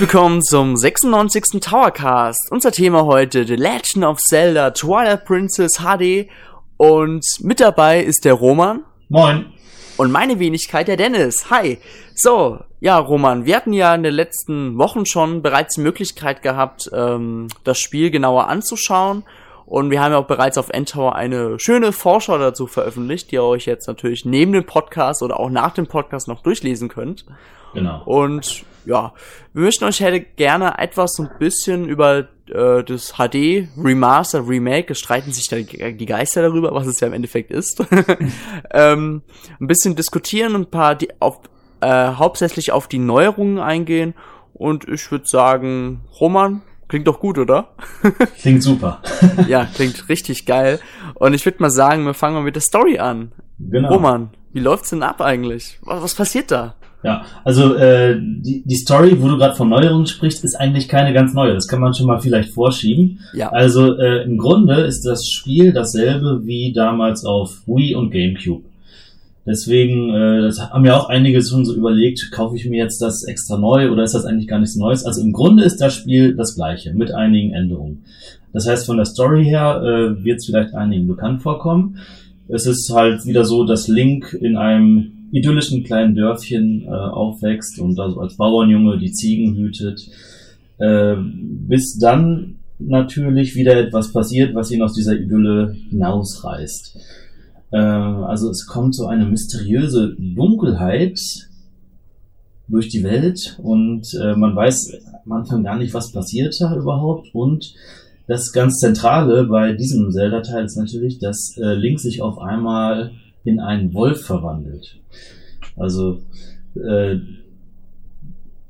Willkommen zum 96. Towercast. Unser Thema heute The Legend of Zelda Twilight Princess HD und mit dabei ist der Roman. Moin. Und meine Wenigkeit, der Dennis. Hi. So, ja, Roman, wir hatten ja in den letzten Wochen schon bereits die Möglichkeit gehabt, ähm, das Spiel genauer anzuschauen. Und wir haben ja auch bereits auf Endtower eine schöne Vorschau dazu veröffentlicht, die ihr euch jetzt natürlich neben dem Podcast oder auch nach dem Podcast noch durchlesen könnt. Genau. Und ja, wir möchten euch hätte gerne etwas so ein bisschen über äh, das HD Remaster Remake, es streiten sich da die Geister darüber, was es ja im Endeffekt ist, ähm, ein bisschen diskutieren, ein paar die auf äh, hauptsächlich auf die Neuerungen eingehen und ich würde sagen, Roman, klingt doch gut, oder? klingt super. ja, klingt richtig geil. Und ich würde mal sagen, wir fangen mal mit der Story an. Genau. Roman, wie läuft's denn ab eigentlich? Was, was passiert da? Ja, also äh, die, die Story, wo du gerade von Neuerungen sprichst, ist eigentlich keine ganz neue. Das kann man schon mal vielleicht vorschieben. Ja. Also äh, im Grunde ist das Spiel dasselbe wie damals auf Wii und GameCube. Deswegen, äh, das haben ja auch einige schon so überlegt, kaufe ich mir jetzt das extra neu oder ist das eigentlich gar nichts Neues? Also im Grunde ist das Spiel das gleiche, mit einigen Änderungen. Das heißt, von der Story her äh, wird es vielleicht einigen bekannt vorkommen. Es ist halt wieder so, dass Link in einem idyllischen kleinen Dörfchen äh, aufwächst und da so als Bauernjunge die Ziegen hütet, äh, bis dann natürlich wieder etwas passiert, was ihn aus dieser Idylle hinausreißt. Äh, also es kommt so eine mysteriöse Dunkelheit durch die Welt und äh, man weiß am Anfang gar nicht, was passiert da überhaupt und das ganz Zentrale bei diesem Zelda-Teil ist natürlich, dass äh, Link sich auf einmal in einen Wolf verwandelt. Also äh,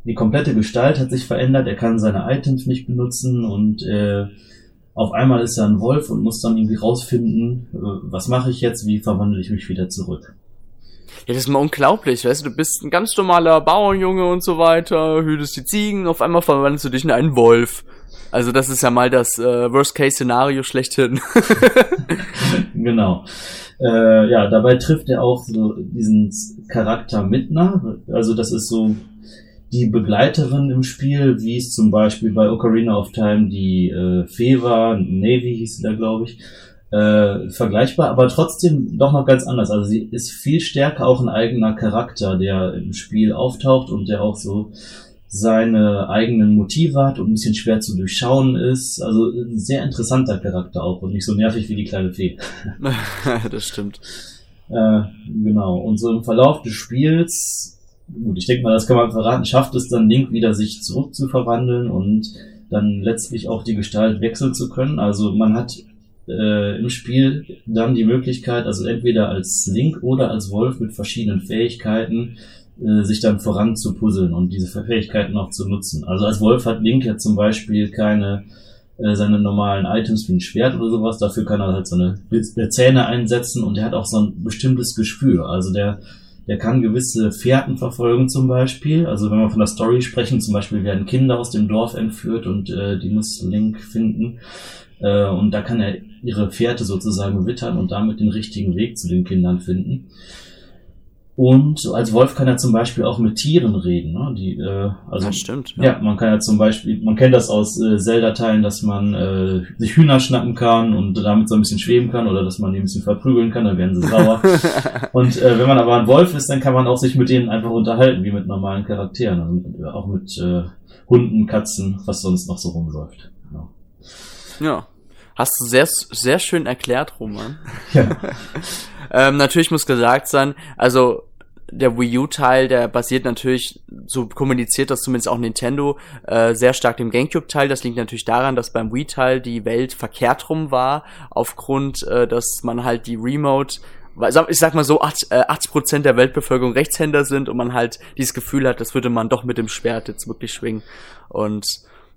die komplette Gestalt hat sich verändert, er kann seine Items nicht benutzen und äh, auf einmal ist er ein Wolf und muss dann irgendwie rausfinden, äh, was mache ich jetzt, wie verwandle ich mich wieder zurück. Ja, das ist mal unglaublich, weißt du, du bist ein ganz normaler Bauernjunge und so weiter, hütest die Ziegen, auf einmal verwandelst du dich in einen Wolf. Also das ist ja mal das äh, Worst-Case-Szenario schlechthin. genau. Äh, ja, dabei trifft er auch so diesen Charakter Midna. Also das ist so die Begleiterin im Spiel, wie es zum Beispiel bei Ocarina of Time die äh, Fee war, Navy hieß sie da, glaube ich. Äh, vergleichbar, aber trotzdem doch noch ganz anders. Also sie ist viel stärker auch ein eigener Charakter, der im Spiel auftaucht und der auch so seine eigenen Motive hat und ein bisschen schwer zu durchschauen ist. Also ein sehr interessanter Charakter auch und nicht so nervig wie die kleine Fee. das stimmt. Äh, genau. Und so im Verlauf des Spiels, gut, ich denke mal, das kann man verraten, schafft es dann Link wieder sich zurück zu verwandeln und dann letztlich auch die Gestalt wechseln zu können. Also man hat äh, im Spiel dann die Möglichkeit, also entweder als Link oder als Wolf mit verschiedenen Fähigkeiten äh, sich dann voran zu puzzeln und diese Fähigkeiten auch zu nutzen. Also als Wolf hat Link ja zum Beispiel keine äh, seine normalen Items wie ein Schwert oder sowas, dafür kann er halt seine Zähne einsetzen und er hat auch so ein bestimmtes Gespür. Also der, der kann gewisse Fährten verfolgen zum Beispiel. Also wenn wir von der Story sprechen, zum Beispiel werden Kinder aus dem Dorf entführt und äh, die muss Link finden. Äh, und da kann er ihre Fährte sozusagen wittern und damit den richtigen Weg zu den Kindern finden. Und als Wolf kann er zum Beispiel auch mit Tieren reden. Ne? Die, äh, also, das stimmt. Ja. ja. man kann ja zum Beispiel, man kennt das aus äh, Zelda-Teilen, dass man äh, sich Hühner schnappen kann und damit so ein bisschen schweben kann oder dass man die ein bisschen verprügeln kann, dann werden sie sauer. und äh, wenn man aber ein Wolf ist, dann kann man auch sich mit denen einfach unterhalten, wie mit normalen Charakteren. Also auch mit äh, Hunden, Katzen, was sonst noch so rumläuft. Genau. Ja. Hast du sehr, sehr schön erklärt, Roman. Ja. ähm, natürlich muss gesagt sein, also der Wii U-Teil, der basiert natürlich, so kommuniziert das zumindest auch Nintendo, äh, sehr stark dem GameCube-Teil. Das liegt natürlich daran, dass beim Wii-Teil die Welt verkehrt rum war, aufgrund, äh, dass man halt die Remote ich sag mal so, 80% äh, der Weltbevölkerung Rechtshänder sind und man halt dieses Gefühl hat, das würde man doch mit dem Schwert jetzt wirklich schwingen. Und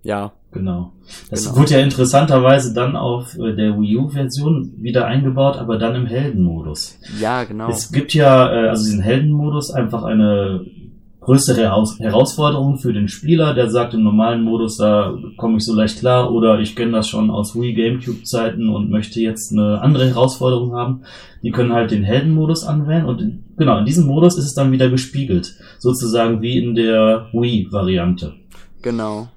ja. Genau. Das genau. wurde ja interessanterweise dann auf äh, der Wii U-Version wieder eingebaut, aber dann im Heldenmodus. Ja, genau. Es gibt ja, äh, also diesen Heldenmodus, einfach eine größere Herausforderung für den Spieler, der sagt im normalen Modus, da komme ich so leicht klar oder ich kenne das schon aus Wii Gamecube Zeiten und möchte jetzt eine andere Herausforderung haben. Die können halt den Heldenmodus anwählen und in, genau, in diesem Modus ist es dann wieder gespiegelt. Sozusagen wie in der Wii Variante. Genau.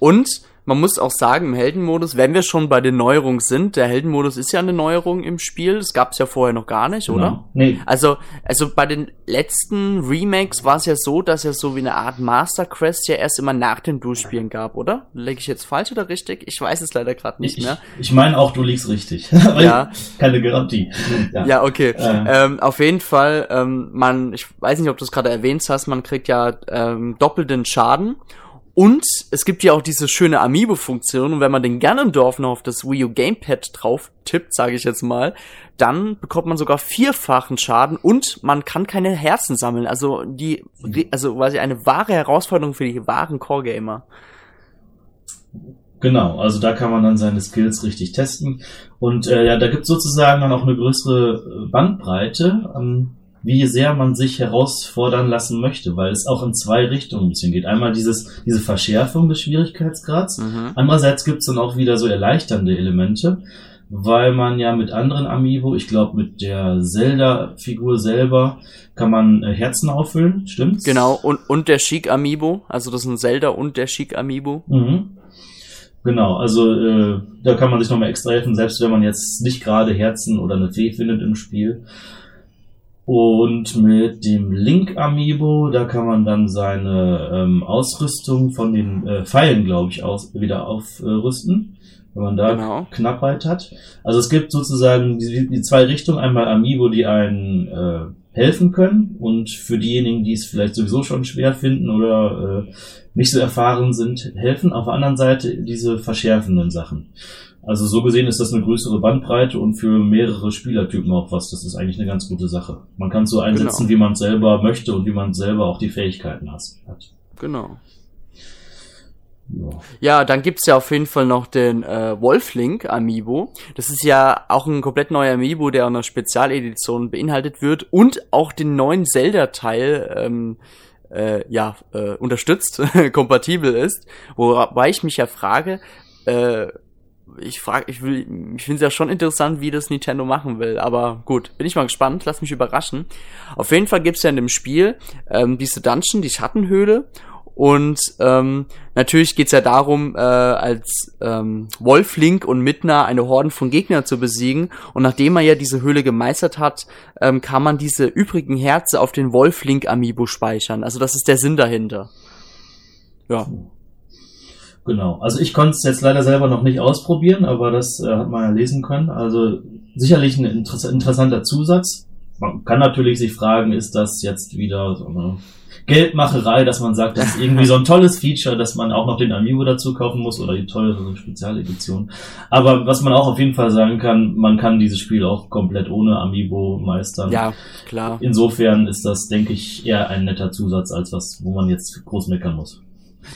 Und man muss auch sagen, im Heldenmodus, wenn wir schon bei den Neuerungen sind, der Heldenmodus ist ja eine Neuerung im Spiel, das gab es ja vorher noch gar nicht, oder? Genau. Nee. Also, also bei den letzten Remakes war es ja so, dass es so wie eine Art Master Quest ja erst immer nach den Durchspielen gab, oder? Lege ich jetzt falsch oder richtig? Ich weiß es leider gerade nicht ich, mehr. Ich meine auch, du liegst richtig. ja. Keine Garantie. Ja, ja okay. Äh. Ähm, auf jeden Fall, ähm, man, ich weiß nicht, ob du es gerade erwähnt hast, man kriegt ja ähm, doppelten Schaden und es gibt ja auch diese schöne Amiibo-Funktion und wenn man den Ganondorf noch auf das Wii U Gamepad drauf tippt, sage ich jetzt mal, dann bekommt man sogar vierfachen Schaden und man kann keine Herzen sammeln. Also die, also quasi eine wahre Herausforderung für die wahren Core-Gamer. Genau, also da kann man dann seine Skills richtig testen. Und äh, ja, da gibt sozusagen dann auch eine größere Bandbreite. Ähm, wie sehr man sich herausfordern lassen möchte, weil es auch in zwei Richtungen ein bisschen geht. Einmal dieses, diese Verschärfung des Schwierigkeitsgrads. Mhm. Andererseits gibt's dann auch wieder so erleichternde Elemente, weil man ja mit anderen Amiibo, ich glaube mit der Zelda-Figur selber, kann man äh, Herzen auffüllen, stimmt's? Genau, und, und der Chic Amiibo, also das sind Zelda und der Chic Amiibo. Mhm. Genau, also äh, da kann man sich nochmal extra helfen, selbst wenn man jetzt nicht gerade Herzen oder eine Fee findet im Spiel. Und mit dem Link Amiibo, da kann man dann seine ähm, Ausrüstung von den äh, Pfeilen, glaube ich, aus, wieder aufrüsten, äh, wenn man da genau. Knappheit hat. Also es gibt sozusagen die, die zwei Richtungen, einmal Amiibo, die einen äh, helfen können und für diejenigen, die es vielleicht sowieso schon schwer finden oder äh, nicht so erfahren sind, helfen. Auf der anderen Seite diese verschärfenden Sachen. Also so gesehen ist das eine größere Bandbreite und für mehrere Spielertypen auch was. Das ist eigentlich eine ganz gute Sache. Man kann es so einsetzen, genau. wie man selber möchte und wie man selber auch die Fähigkeiten hat. Genau. Ja. dann gibt's ja auf jeden Fall noch den äh, Wolflink Amiibo. Das ist ja auch ein komplett neuer Amiibo, der in einer Spezialedition beinhaltet wird und auch den neuen Zelda-Teil ähm, äh, ja äh, unterstützt, kompatibel ist. Wobei ich mich ja frage, äh, ich frage, ich will, ich finde es ja schon interessant, wie das Nintendo machen will. Aber gut, bin ich mal gespannt, lass mich überraschen. Auf jeden Fall gibt's ja in dem Spiel ähm, diese Dungeon, die Schattenhöhle. Und ähm, natürlich geht's ja darum, äh, als ähm, Wolflink und Midna eine Horden von Gegnern zu besiegen. Und nachdem man ja diese Höhle gemeistert hat, ähm, kann man diese übrigen Herze auf den Wolflink Amiibo speichern. Also das ist der Sinn dahinter. Ja. Genau. Also ich konnte es jetzt leider selber noch nicht ausprobieren, aber das äh, hat man ja lesen können. Also sicherlich ein interess interessanter Zusatz. Man kann natürlich sich fragen, ist das jetzt wieder so eine Geldmacherei, dass man sagt, das ist irgendwie so ein tolles Feature, dass man auch noch den Amiibo dazu kaufen muss oder die teure Spezialedition. Aber was man auch auf jeden Fall sagen kann, man kann dieses Spiel auch komplett ohne Amiibo meistern. Ja, klar. Insofern ist das, denke ich, eher ein netter Zusatz als was, wo man jetzt groß meckern muss.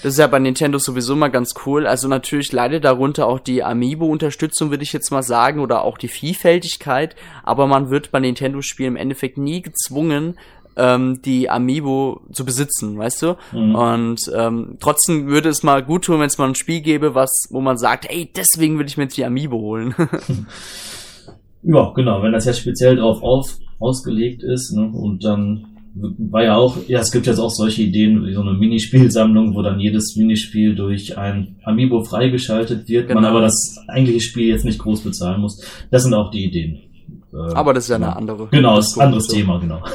Das ist ja bei Nintendo sowieso mal ganz cool. Also natürlich leidet darunter auch die Amiibo-Unterstützung, würde ich jetzt mal sagen, oder auch die Vielfältigkeit. Aber man wird bei Nintendo-Spielen im Endeffekt nie gezwungen, ähm, die Amiibo zu besitzen, weißt du? Mhm. Und ähm, trotzdem würde es mal gut tun, wenn es mal ein Spiel gäbe, was, wo man sagt, ey, deswegen würde ich mir jetzt die Amiibo holen. ja, genau, wenn das ja speziell drauf auf, ausgelegt ist, ne, und dann war ja auch, ja, es gibt jetzt auch solche Ideen, wie so eine Minispielsammlung, wo dann jedes Minispiel durch ein Amiibo freigeschaltet wird, genau. man aber das eigentliche Spiel jetzt nicht groß bezahlen muss. Das sind auch die Ideen. Äh, aber das ist ja eine andere. Genau, das ist ein anderes Thema, genau.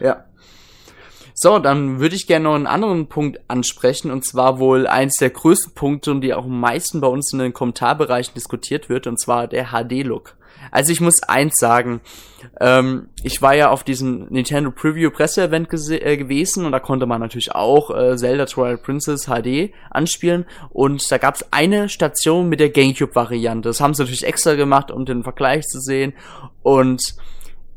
ja. So, dann würde ich gerne noch einen anderen Punkt ansprechen, und zwar wohl eins der größten Punkte, um die auch am meisten bei uns in den Kommentarbereichen diskutiert wird, und zwar der HD-Look. Also ich muss eins sagen, ähm, ich war ja auf diesem Nintendo Preview Presse-Event äh, gewesen und da konnte man natürlich auch äh, Zelda Twilight Princess HD anspielen und da gab es eine Station mit der Gamecube-Variante. Das haben sie natürlich extra gemacht, um den Vergleich zu sehen und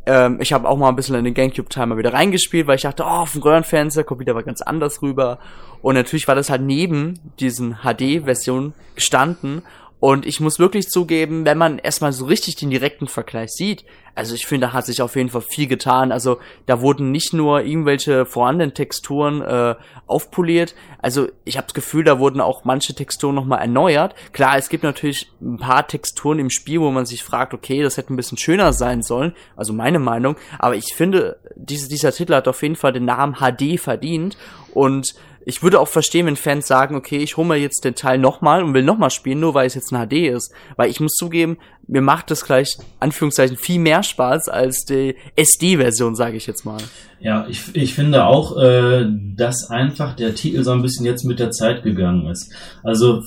ähm, ich habe auch mal ein bisschen in den Gamecube-Timer wieder reingespielt, weil ich dachte, oh, auf dem Röhrenfernseher kommt wieder was ganz anders rüber. Und natürlich war das halt neben diesen HD-Version gestanden Und ich muss wirklich zugeben, wenn man erstmal so richtig den direkten Vergleich sieht, also ich finde, da hat sich auf jeden Fall viel getan. Also da wurden nicht nur irgendwelche vorhandenen Texturen äh, aufpoliert. Also ich habe das Gefühl, da wurden auch manche Texturen nochmal erneuert. Klar, es gibt natürlich ein paar Texturen im Spiel, wo man sich fragt, okay, das hätte ein bisschen schöner sein sollen. Also meine Meinung. Aber ich finde, diese, dieser Titel hat auf jeden Fall den Namen HD verdient. Und ich würde auch verstehen, wenn Fans sagen, okay, ich hole mir jetzt den Teil nochmal und will nochmal spielen, nur weil es jetzt ein HD ist. Weil ich muss zugeben, mir macht das gleich, Anführungszeichen, viel mehr Spaß als die SD-Version, sage ich jetzt mal. Ja, ich, ich finde auch, äh, dass einfach der Titel so ein bisschen jetzt mit der Zeit gegangen ist. Also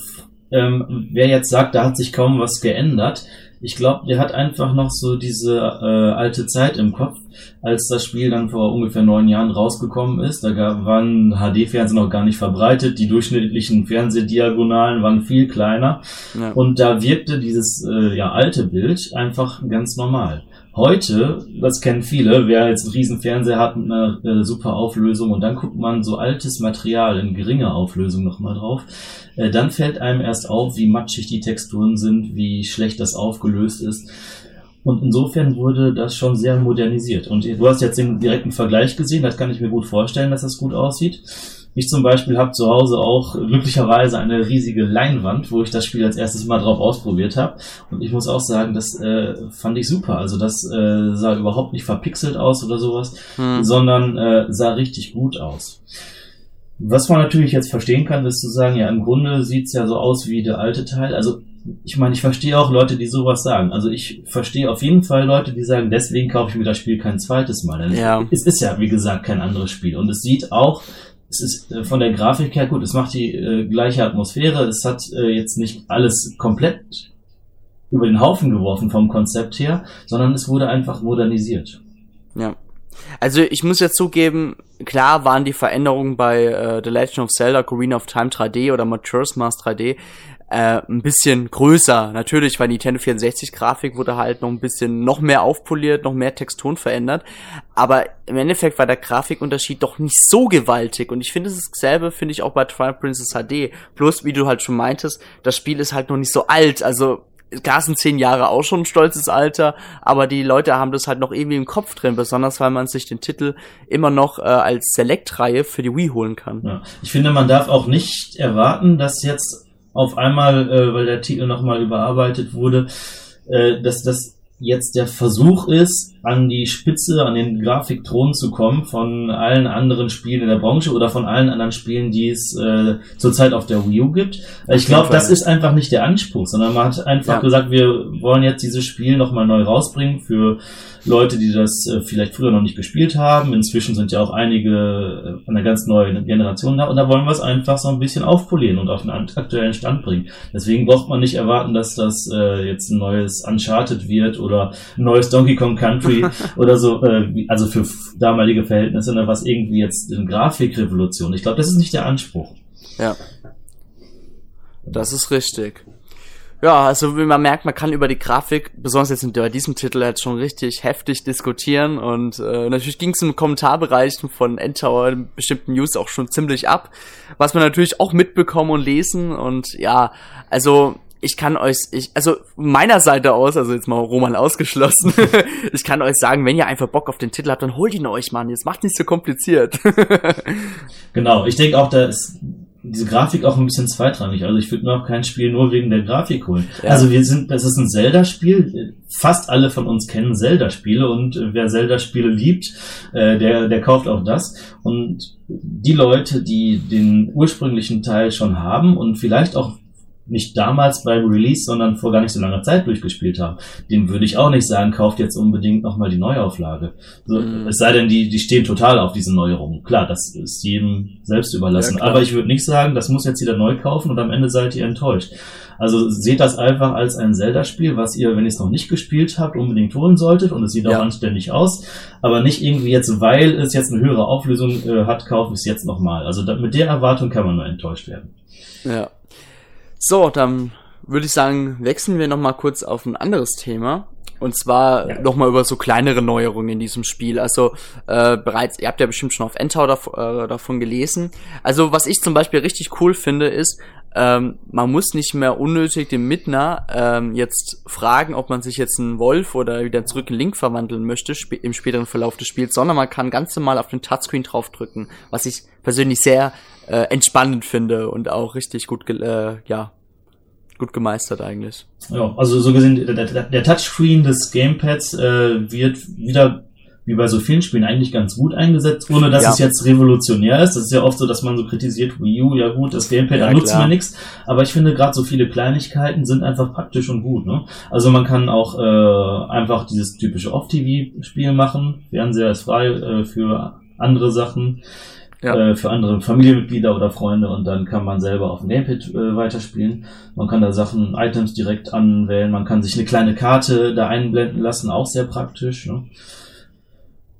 ähm, wer jetzt sagt, da hat sich kaum was geändert, ich glaube, der hat einfach noch so diese äh, alte Zeit im Kopf, als das Spiel dann vor ungefähr neun Jahren rausgekommen ist. Da gab, waren HD-Fernsehen noch gar nicht verbreitet, die durchschnittlichen Fernsehdiagonalen waren viel kleiner ja. und da wirkte dieses äh, ja alte Bild einfach ganz normal. Heute, das kennen viele, wer jetzt einen riesen Fernseher hat mit einer äh, super Auflösung und dann guckt man so altes Material in geringer Auflösung nochmal drauf, äh, dann fällt einem erst auf, wie matschig die Texturen sind, wie schlecht das aufgelöst ist. Und insofern wurde das schon sehr modernisiert. Und du hast jetzt den direkten Vergleich gesehen, das kann ich mir gut vorstellen, dass das gut aussieht. Ich zum Beispiel habe zu Hause auch glücklicherweise eine riesige Leinwand, wo ich das Spiel als erstes mal drauf ausprobiert habe. Und ich muss auch sagen, das äh, fand ich super. Also das äh, sah überhaupt nicht verpixelt aus oder sowas, hm. sondern äh, sah richtig gut aus. Was man natürlich jetzt verstehen kann, ist zu sagen, ja, im Grunde sieht's ja so aus wie der alte Teil. Also ich meine, ich verstehe auch Leute, die sowas sagen. Also ich verstehe auf jeden Fall Leute, die sagen, deswegen kaufe ich mir das Spiel kein zweites Mal. Denn ja. Es ist ja, wie gesagt, kein anderes Spiel. Und es sieht auch es ist äh, von der Grafik her gut, es macht die äh, gleiche Atmosphäre, es hat äh, jetzt nicht alles komplett über den Haufen geworfen vom Konzept her, sondern es wurde einfach modernisiert. Ja. Also ich muss ja zugeben, klar waren die Veränderungen bei äh, The Legend of Zelda, Corina of Time 3D oder Majora's Mask 3D äh, ein bisschen größer. Natürlich, weil Nintendo 64 Grafik wurde halt noch ein bisschen noch mehr aufpoliert, noch mehr Texturen verändert. Aber im Endeffekt war der Grafikunterschied doch nicht so gewaltig. Und ich finde, es ist dasselbe, finde ich auch bei Twilight Princess HD. Plus, wie du halt schon meintest, das Spiel ist halt noch nicht so alt. Also Klar sind zehn Jahre auch schon ein stolzes Alter, aber die Leute haben das halt noch irgendwie im Kopf drin, besonders weil man sich den Titel immer noch äh, als Select-Reihe für die Wii holen kann. Ja. Ich finde, man darf auch nicht erwarten, dass jetzt auf einmal, äh, weil der Titel nochmal überarbeitet wurde, äh, dass das jetzt der Versuch ist, an die Spitze, an den Grafikthron zu kommen von allen anderen Spielen in der Branche oder von allen anderen Spielen, die es äh, zurzeit auf der Wii U gibt. Ich glaube, das ist einfach nicht der Anspruch, sondern man hat einfach ja. gesagt, wir wollen jetzt dieses Spiel nochmal neu rausbringen für Leute, die das äh, vielleicht früher noch nicht gespielt haben. Inzwischen sind ja auch einige äh, einer ganz neuen Generation da und da wollen wir es einfach so ein bisschen aufpolieren und auf den aktuellen Stand bringen. Deswegen braucht man nicht erwarten, dass das äh, jetzt ein neues Uncharted wird oder ein neues Donkey Kong Country oder so, äh, also für damalige Verhältnisse, sondern was irgendwie jetzt eine Grafikrevolution. Ich glaube, das ist nicht der Anspruch. Ja. Das ist richtig. Ja, also wie man merkt, man kann über die Grafik, besonders jetzt bei diesem Titel, jetzt schon richtig heftig diskutieren und äh, natürlich ging es im Kommentarbereich von Endtower bestimmten News auch schon ziemlich ab, was man natürlich auch mitbekommen und lesen und ja, also ich kann euch, ich, also meiner Seite aus, also jetzt mal Roman ausgeschlossen, ich kann euch sagen, wenn ihr einfach Bock auf den Titel habt, dann holt ihn euch, Mann. Jetzt macht nicht so kompliziert. genau, ich denke auch, da ist diese Grafik auch ein bisschen zweitrangig. Also ich würde mir auch kein Spiel nur wegen der Grafik holen. Ja. Also wir sind, das ist ein Zelda-Spiel. Fast alle von uns kennen Zelda-Spiele und wer Zelda-Spiele liebt, äh, der, der kauft auch das. Und die Leute, die den ursprünglichen Teil schon haben und vielleicht auch nicht damals beim Release, sondern vor gar nicht so langer Zeit durchgespielt haben, dem würde ich auch nicht sagen, kauft jetzt unbedingt nochmal die Neuauflage. So, mhm. Es sei denn, die, die stehen total auf diese Neuerungen. Klar, das ist jedem selbst überlassen. Ja, Aber ich würde nicht sagen, das muss jetzt jeder neu kaufen und am Ende seid ihr enttäuscht. Also seht das einfach als ein Zelda-Spiel, was ihr, wenn ihr es noch nicht gespielt habt, unbedingt holen solltet und es sieht ja. auch anständig aus. Aber nicht irgendwie jetzt, weil es jetzt eine höhere Auflösung äh, hat, kaufe ich es jetzt nochmal. Also da, mit der Erwartung kann man nur enttäuscht werden. Ja. So, dann würde ich sagen, wechseln wir nochmal kurz auf ein anderes Thema. Und zwar ja. nochmal über so kleinere Neuerungen in diesem Spiel. Also äh, bereits, ihr habt ja bestimmt schon auf Endtower dav äh, davon gelesen. Also was ich zum Beispiel richtig cool finde, ist, ähm, man muss nicht mehr unnötig den Midna ähm, jetzt fragen, ob man sich jetzt einen Wolf oder wieder zurück in Link verwandeln möchte sp im späteren Verlauf des Spiels, sondern man kann ganz normal auf den Touchscreen draufdrücken, was ich persönlich sehr äh, entspannend finde und auch richtig gut, äh, ja, gut gemeistert eigentlich. Ja, also so gesehen, der, der, der Touchscreen des Gamepads äh, wird wieder wie bei so vielen Spielen eigentlich ganz gut eingesetzt, ohne dass ja. es jetzt revolutionär ist. Das ist ja oft so, dass man so kritisiert, Wii U, ja gut, das Gamepad, ja, da nutzt man nichts. Aber ich finde gerade so viele Kleinigkeiten sind einfach praktisch und gut. Ne? Also man kann auch äh, einfach dieses typische Off-TV-Spiel machen. Fernseher ist frei äh, für andere Sachen. Ja. Äh, für andere Familienmitglieder oder Freunde und dann kann man selber auf dem Gamepad äh, weiterspielen. Man kann da Sachen, Items direkt anwählen, man kann sich eine kleine Karte da einblenden lassen, auch sehr praktisch. Ne?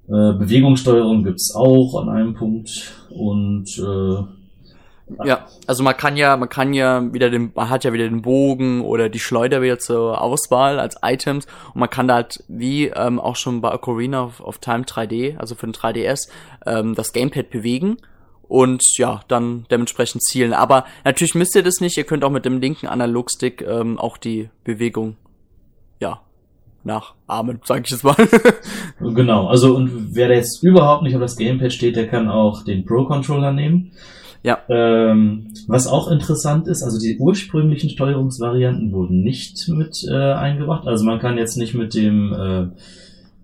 Äh, Bewegungssteuerung gibt's auch an einem Punkt und äh, ja, also man kann ja, man kann ja wieder den, man hat ja wieder den Bogen oder die Schleuder wieder zur Auswahl als Items und man kann da halt wie ähm, auch schon bei Ocarina of, of Time 3D, also für den 3DS, ähm, das Gamepad bewegen und ja, dann dementsprechend zielen. Aber natürlich müsst ihr das nicht, ihr könnt auch mit dem linken Analogstick ähm, auch die Bewegung ja nachahmen, sage ich jetzt mal. genau, also und wer jetzt überhaupt nicht auf das Gamepad steht, der kann auch den Pro-Controller nehmen. Ja. Ähm, was auch interessant ist, also die ursprünglichen Steuerungsvarianten wurden nicht mit äh, eingebracht. Also man kann jetzt nicht mit dem äh,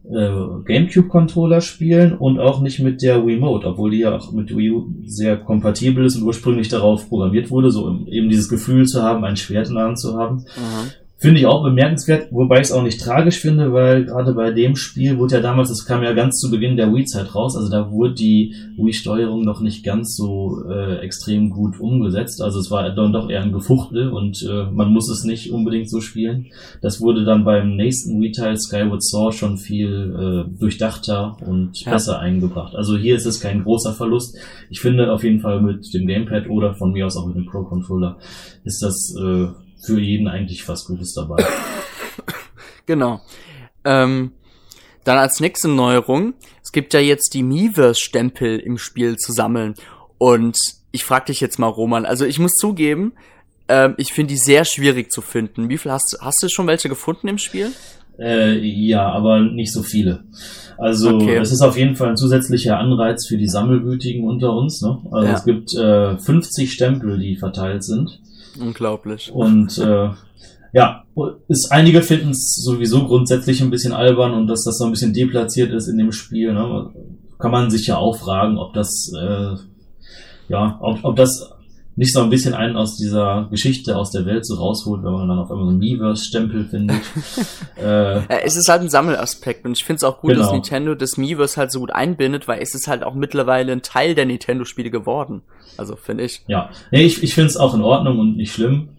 äh, GameCube-Controller spielen und auch nicht mit der Wiimote, obwohl die ja auch mit Wii U sehr kompatibel ist und ursprünglich darauf programmiert wurde, so eben dieses Gefühl zu haben, ein Schwert in der Hand zu haben. Mhm. Finde ich auch bemerkenswert, wobei ich es auch nicht tragisch finde, weil gerade bei dem Spiel wurde ja damals, das kam ja ganz zu Beginn der Wii-Zeit raus, also da wurde die Wii-Steuerung noch nicht ganz so äh, extrem gut umgesetzt. Also es war dann doch eher ein Gefuchtel und äh, man muss es nicht unbedingt so spielen. Das wurde dann beim nächsten Wii-Teil Skyward Sword schon viel äh, durchdachter und ja. besser eingebracht. Also hier ist es kein großer Verlust. Ich finde auf jeden Fall mit dem Gamepad oder von mir aus auch mit dem Pro-Controller ist das äh, für jeden eigentlich was Gutes dabei. genau. Ähm, dann als nächste Neuerung, es gibt ja jetzt die Miiverse-Stempel im Spiel zu sammeln. Und ich frag dich jetzt mal, Roman, also ich muss zugeben, ähm, ich finde die sehr schwierig zu finden. Wie viel hast, hast du schon welche gefunden im Spiel? Äh, ja, aber nicht so viele. Also okay. es ist auf jeden Fall ein zusätzlicher Anreiz für die Sammelwütigen unter uns. Ne? Also ja. es gibt äh, 50 Stempel, die verteilt sind. Unglaublich. Und äh, ja, ist, einige finden es sowieso grundsätzlich ein bisschen albern und dass das so ein bisschen deplatziert ist in dem Spiel. Ne? Kann man sich ja auch fragen, ob das äh, ja, ob, ob das nicht so ein bisschen einen aus dieser Geschichte aus der Welt so rausholt, wenn man dann auf einmal so einen Miiverse-Stempel findet. äh, es ist halt ein Sammelaspekt und ich finde es auch gut, genau. dass Nintendo das Miiverse halt so gut einbindet, weil es ist halt auch mittlerweile ein Teil der Nintendo-Spiele geworden. Also finde ich. Ja, nee, ich, ich finde es auch in Ordnung und nicht schlimm.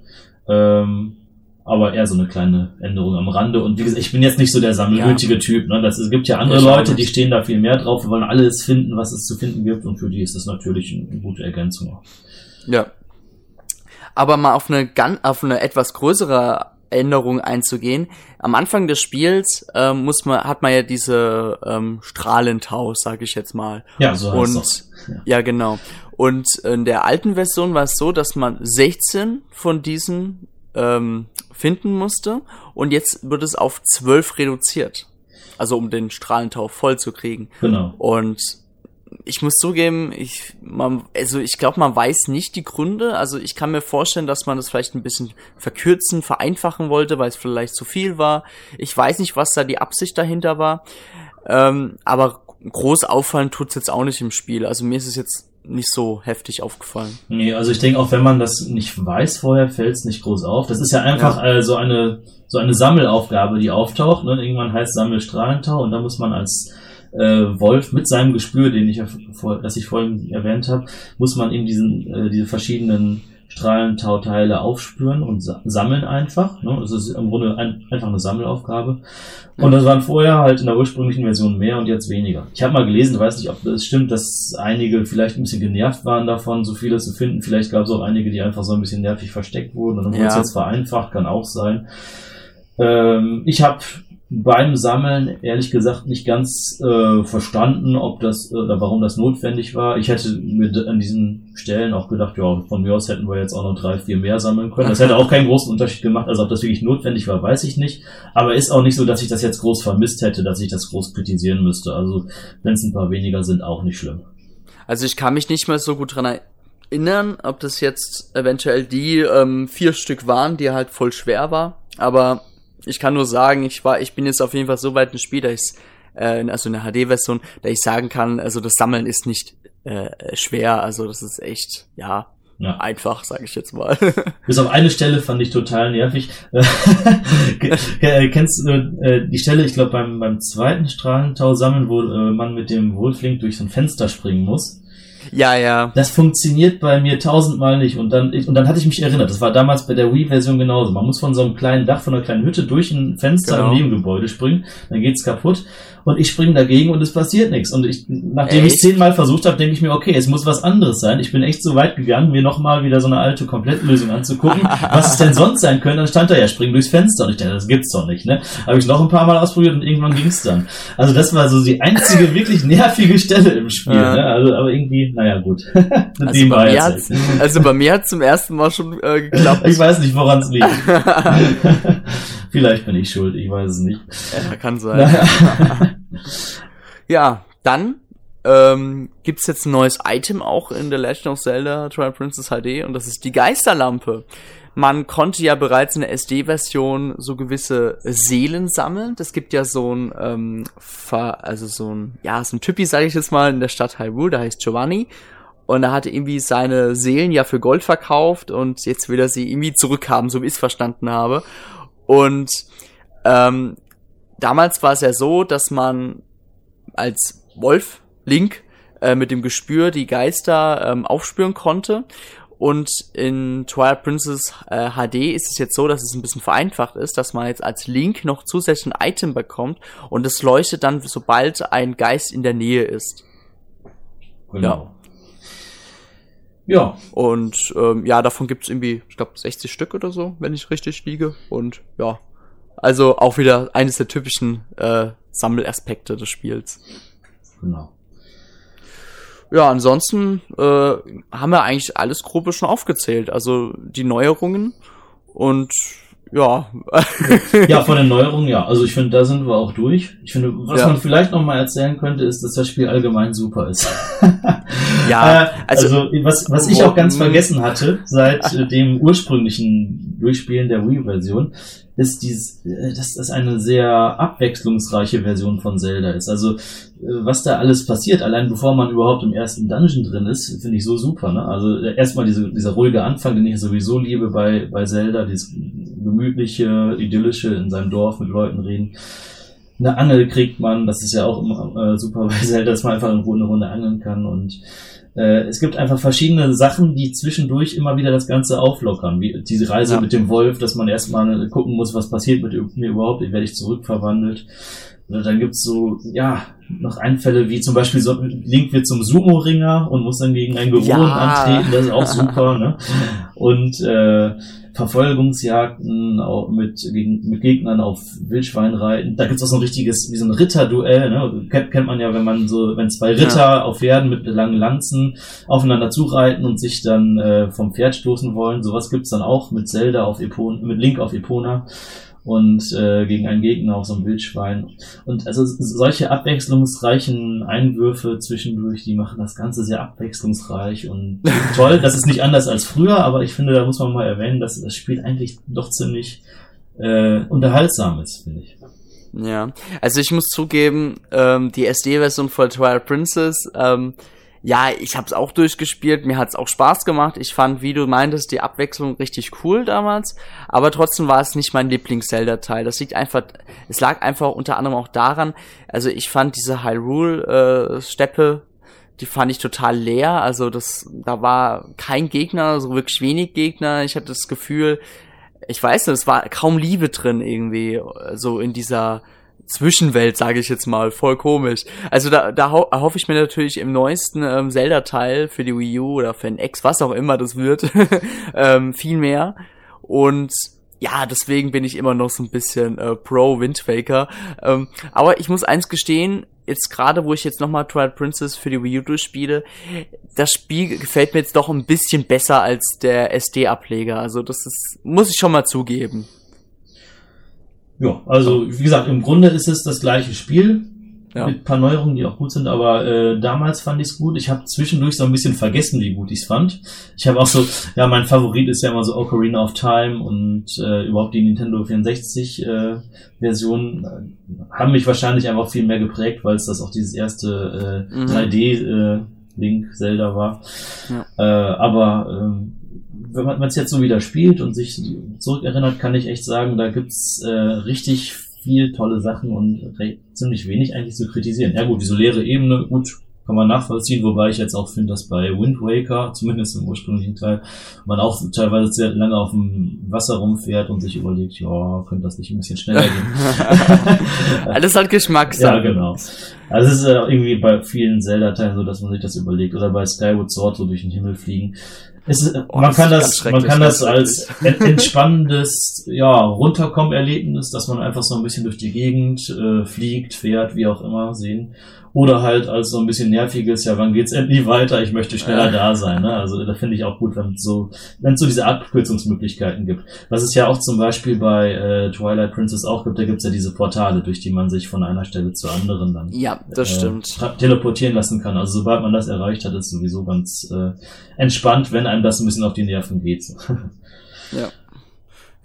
Ähm, aber eher so eine kleine Änderung am Rande. Und wie gesagt, ich bin jetzt nicht so der sammelnötige ja. Typ. Ne? Das, es gibt ja andere ja, Leute, die stehen da viel mehr drauf, wir wollen alles finden, was es zu finden gibt. Und für die ist das natürlich eine gute Ergänzung. Ja. Aber mal auf eine ganz, auf eine etwas größere Änderung einzugehen. Am Anfang des Spiels ähm, muss man, hat man ja diese ähm, Strahlentau, sage ich jetzt mal. Ja, so heißt Und ja. ja, genau. Und in der alten Version war es so, dass man 16 von diesen ähm, finden musste und jetzt wird es auf 12 reduziert. Also um den Strahlentau voll zu kriegen. Genau. Und ich muss zugeben, ich, man, also ich glaube, man weiß nicht die Gründe. Also ich kann mir vorstellen, dass man das vielleicht ein bisschen verkürzen, vereinfachen wollte, weil es vielleicht zu viel war. Ich weiß nicht, was da die Absicht dahinter war. Ähm, aber groß auffallen tut's jetzt auch nicht im Spiel. Also mir ist es jetzt nicht so heftig aufgefallen. Nee, also ich denke auch, wenn man das nicht weiß vorher, fällt's nicht groß auf. Das ist ja einfach ja. Äh, so eine so eine Sammelaufgabe, die auftaucht. Ne? Irgendwann heißt Sammelstrahlentau und da muss man als äh, Wolf mit seinem Gespür, den ich ja vor, das ich vorhin erwähnt habe, muss man eben diesen äh, diese verschiedenen Strahlentauteile aufspüren und sa sammeln einfach. Ne? Das ist im Grunde ein, einfach eine Sammelaufgabe. Und das waren vorher halt in der ursprünglichen Version mehr und jetzt weniger. Ich habe mal gelesen, weiß nicht, ob das stimmt, dass einige vielleicht ein bisschen genervt waren davon, so viele zu finden. Vielleicht gab es auch einige, die einfach so ein bisschen nervig versteckt wurden und dann wurde es jetzt vereinfacht, kann auch sein. Ähm, ich habe beim Sammeln ehrlich gesagt nicht ganz äh, verstanden, ob das äh, oder warum das notwendig war. Ich hätte mir an diesen Stellen auch gedacht, ja, von mir aus hätten wir jetzt auch noch drei, vier mehr sammeln können. Das hätte auch keinen großen Unterschied gemacht. Also ob das wirklich notwendig war, weiß ich nicht. Aber ist auch nicht so, dass ich das jetzt groß vermisst hätte, dass ich das groß kritisieren müsste. Also wenn es ein paar weniger sind, auch nicht schlimm. Also ich kann mich nicht mehr so gut dran erinnern, ob das jetzt eventuell die ähm, vier Stück waren, die halt voll schwer war. Aber ich kann nur sagen, ich war, ich bin jetzt auf jeden Fall so weit im Spiel, dass ich äh, also in der HD-Version, da ich sagen kann, also das Sammeln ist nicht äh, schwer, also das ist echt, ja, ja. einfach, sage ich jetzt mal. Bis auf eine Stelle fand ich total nervig. Kennst du äh, die Stelle, ich glaube beim, beim zweiten Strahlentau sammeln, wo äh, man mit dem Wohlflink durch so ein Fenster springen muss? Ja, ja. Das funktioniert bei mir tausendmal nicht. Und dann, ich, und dann hatte ich mich erinnert, das war damals bei der Wii-Version genauso. Man muss von so einem kleinen Dach, von einer kleinen Hütte durch ein Fenster genau. im Nebengebäude springen, dann geht's kaputt und ich springe dagegen und es passiert nichts. Und ich, nachdem ich zehnmal versucht habe, denke ich mir, okay, es muss was anderes sein. Ich bin echt so weit gegangen, mir nochmal wieder so eine alte Komplettlösung anzugucken, was es denn sonst sein könnte. Dann stand da ja, spring durchs Fenster. Und ich dachte, das gibt's doch nicht, ne? Habe ich noch ein paar Mal ausprobiert und irgendwann ging's dann. Also das war so die einzige wirklich nervige Stelle im Spiel, ja. ne? Also, aber irgendwie, naja, gut. also, bei mir hat's, also bei mir hat's zum ersten Mal schon äh, geklappt. ich weiß nicht, woran es liegt. Vielleicht bin ich schuld, ich weiß es nicht. Ja, kann sein. ja, dann ähm, gibt jetzt ein neues Item auch in The Legend of Zelda Twilight Princess HD und das ist die Geisterlampe. Man konnte ja bereits in der SD-Version so gewisse Seelen sammeln. Das gibt ja so ein, ähm, also so ein, ja, so ein Typi, sage ich jetzt mal, in der Stadt Hyrule, der heißt Giovanni. Und er hatte irgendwie seine Seelen ja für Gold verkauft und jetzt will er sie irgendwie zurückhaben, so wie ich es verstanden habe. Und ähm, damals war es ja so, dass man als Wolf, Link, äh, mit dem Gespür die Geister ähm, aufspüren konnte. Und in Twilight Princess äh, HD ist es jetzt so, dass es ein bisschen vereinfacht ist, dass man jetzt als Link noch zusätzlich ein Item bekommt und es leuchtet dann, sobald ein Geist in der Nähe ist. Genau. Ja. Ja. Und ähm, ja, davon gibt's irgendwie, ich glaube, 60 Stück oder so, wenn ich richtig liege. Und ja, also auch wieder eines der typischen äh, Sammelaspekte des Spiels. Genau. Ja, ansonsten äh, haben wir eigentlich alles grobe schon aufgezählt. Also die Neuerungen und ja. ja, von den Neuerungen, ja. Also ich finde, da sind wir auch durch. Ich finde, was ja. man vielleicht noch mal erzählen könnte, ist, dass das Spiel allgemein super ist. ja. Äh, also, also, was, was ich auch ganz vergessen hatte, seit dem ursprünglichen Durchspielen der Wii-Version, ist dies, äh, dass das eine sehr abwechslungsreiche Version von Zelda ist. Also äh, was da alles passiert, allein bevor man überhaupt im ersten Dungeon drin ist, finde ich so super. Ne? Also äh, erstmal diese, dieser ruhige Anfang, den ich sowieso liebe bei, bei Zelda, dieses gemütliche, idyllische in seinem Dorf mit Leuten reden. Eine Angel kriegt man, das ist ja auch immer äh, super bei Zelda, dass man einfach eine Runde angeln kann und äh, es gibt einfach verschiedene Sachen, die zwischendurch immer wieder das Ganze auflockern. Wie diese Reise ja. mit dem Wolf, dass man erstmal gucken muss, was passiert mit mir überhaupt, werde ich zurückverwandelt. Oder dann gibt's so, ja, noch Einfälle wie zum Beispiel so, Link wird zum Sumo-Ringer und muss dann gegen einen Bewohner ja. antreten, das ist auch super, ne? Und äh, Verfolgungsjagden auch mit, gegen, mit Gegnern auf Wildschwein reiten. Da gibt's auch so ein richtiges, wie so ein Ritterduell, ne? Kennt, kennt man ja, wenn man so, wenn zwei Ritter ja. auf Pferden mit langen Lanzen aufeinander zureiten und sich dann äh, vom Pferd stoßen wollen. Sowas gibt's dann auch mit Zelda auf Epona, mit Link auf Epona und äh, gegen einen Gegner auf so ein Wildschwein. Und also solche abwechslungsreichen Einwürfe zwischendurch, die machen das Ganze sehr abwechslungsreich und toll. Das ist nicht anders als früher, aber ich finde, da muss man mal erwähnen, dass das Spiel eigentlich doch ziemlich äh, unterhaltsam ist, finde ich. Ja, also ich muss zugeben, ähm, die SD-Version von Twilight Princess ähm, ja, ich habe es auch durchgespielt, mir hat es auch Spaß gemacht. Ich fand, wie du meintest, die Abwechslung richtig cool damals, aber trotzdem war es nicht mein Lieblings-Zelda-Teil. Das liegt einfach, es lag einfach unter anderem auch daran, also ich fand diese Hyrule-Steppe, äh, die fand ich total leer. Also das, da war kein Gegner, so wirklich wenig Gegner. Ich hatte das Gefühl, ich weiß nicht, es war kaum Liebe drin irgendwie, so in dieser Zwischenwelt, sage ich jetzt mal, voll komisch. Also da, da ho hoffe ich mir natürlich im neuesten ähm, Zelda-Teil für die Wii U oder für den X, was auch immer das wird, ähm, viel mehr. Und ja, deswegen bin ich immer noch so ein bisschen äh, pro Wind Waker. Ähm, aber ich muss eins gestehen, jetzt gerade, wo ich jetzt nochmal Twilight Princess für die Wii U durchspiele, das Spiel gefällt mir jetzt doch ein bisschen besser als der SD-Ableger. Also das ist, muss ich schon mal zugeben. Ja, also wie gesagt, im Grunde ist es das gleiche Spiel. Ja. Mit paar Neuerungen, die auch gut sind, aber äh, damals fand ich es gut. Ich habe zwischendurch so ein bisschen vergessen, wie gut ich es fand. Ich habe auch so, ja, mein Favorit ist ja immer so Ocarina of Time und äh, überhaupt die Nintendo 64 äh, Version äh, haben mich wahrscheinlich einfach viel mehr geprägt, weil es das auch dieses erste äh, mhm. 3D äh, Link Zelda war. Ja. Äh, aber äh, wenn man es jetzt so wieder spielt und sich zurückerinnert, kann ich echt sagen, da gibt's äh, richtig viel tolle Sachen und ziemlich wenig eigentlich zu kritisieren. Ja gut, diese leere Ebene, gut, kann man nachvollziehen, wobei ich jetzt auch finde, dass bei Wind Waker, zumindest im ursprünglichen Teil, man auch teilweise sehr lange auf dem Wasser rumfährt und sich überlegt, ja, könnte das nicht ein bisschen schneller gehen. Alles hat Geschmackssache. Ja, genau. Also es ist äh, irgendwie bei vielen Zelda-Teilen so, dass man sich das überlegt. Oder bei Skyward Sword so durch den Himmel fliegen. Ist, oh, man, kann das, man kann das als entspannendes, ja, Runterkommen-Erlebnis, dass man einfach so ein bisschen durch die Gegend äh, fliegt, fährt, wie auch immer, sehen. Oder halt als so ein bisschen nerviges, ja, wann geht's endlich weiter? Ich möchte schneller da sein. Ne? Also da finde ich auch gut, wenn es so, wenn es so diese Abkürzungsmöglichkeiten gibt. Was es ja auch zum Beispiel bei äh, Twilight Princess auch gibt, da gibt's ja diese Portale, durch die man sich von einer Stelle zur anderen dann ja, das äh, stimmt. teleportieren lassen kann. Also sobald man das erreicht hat, ist sowieso ganz äh, entspannt, wenn einem das ein bisschen auf die Nerven geht. ja.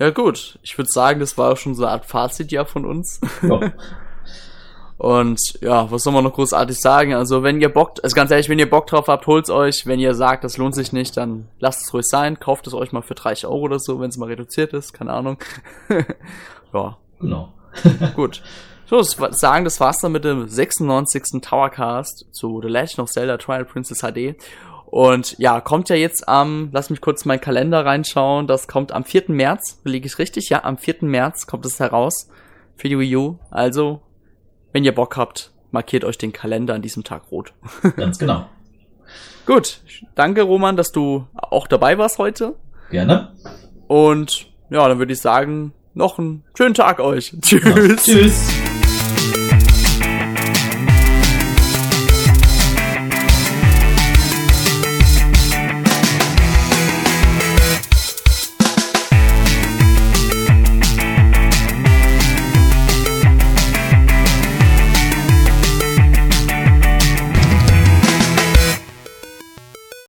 Ja gut, ich würde sagen, das war auch schon so eine Art Fazit ja von uns. Ja. Und ja, was soll man noch großartig sagen? Also wenn ihr Bock, also ganz ehrlich, wenn ihr Bock drauf habt, holt's euch. Wenn ihr sagt, das lohnt sich nicht, dann lasst es ruhig sein. Kauft es euch mal für 30 Euro oder so, wenn es mal reduziert ist. Keine Ahnung. ja. Genau. Gut. So, sagen, das war's dann mit dem 96. Towercast zu The Legend of Zelda Trial Princess HD. Und ja, kommt ja jetzt am, lass mich kurz meinen Kalender reinschauen, das kommt am 4. März, liege ich richtig? Ja, am 4. März kommt es heraus für die Wii U. Also wenn ihr Bock habt, markiert euch den Kalender an diesem Tag rot. Ganz genau. Gut, danke Roman, dass du auch dabei warst heute. Gerne. Und ja, dann würde ich sagen, noch einen schönen Tag euch. Tschüss. Ja, tschüss.